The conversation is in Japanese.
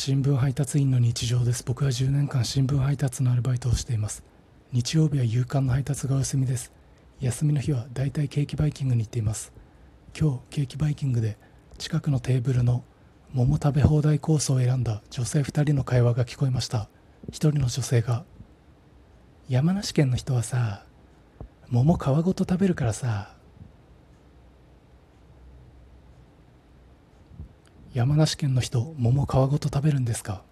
新聞配達員の日常です。僕は10年間新聞配達のアルバイトをしています。日曜日は夕刊の配達がお休みです。休みの日はだいたいケーキバイキングに行っています。今日ケーキバイキングで近くのテーブルの桃食べ放題コースを選んだ女性2人の会話が聞こえました。1人の女性が「山梨県の人はさ桃皮ごと食べるからさ山梨県の人桃皮ごと食べるんですか？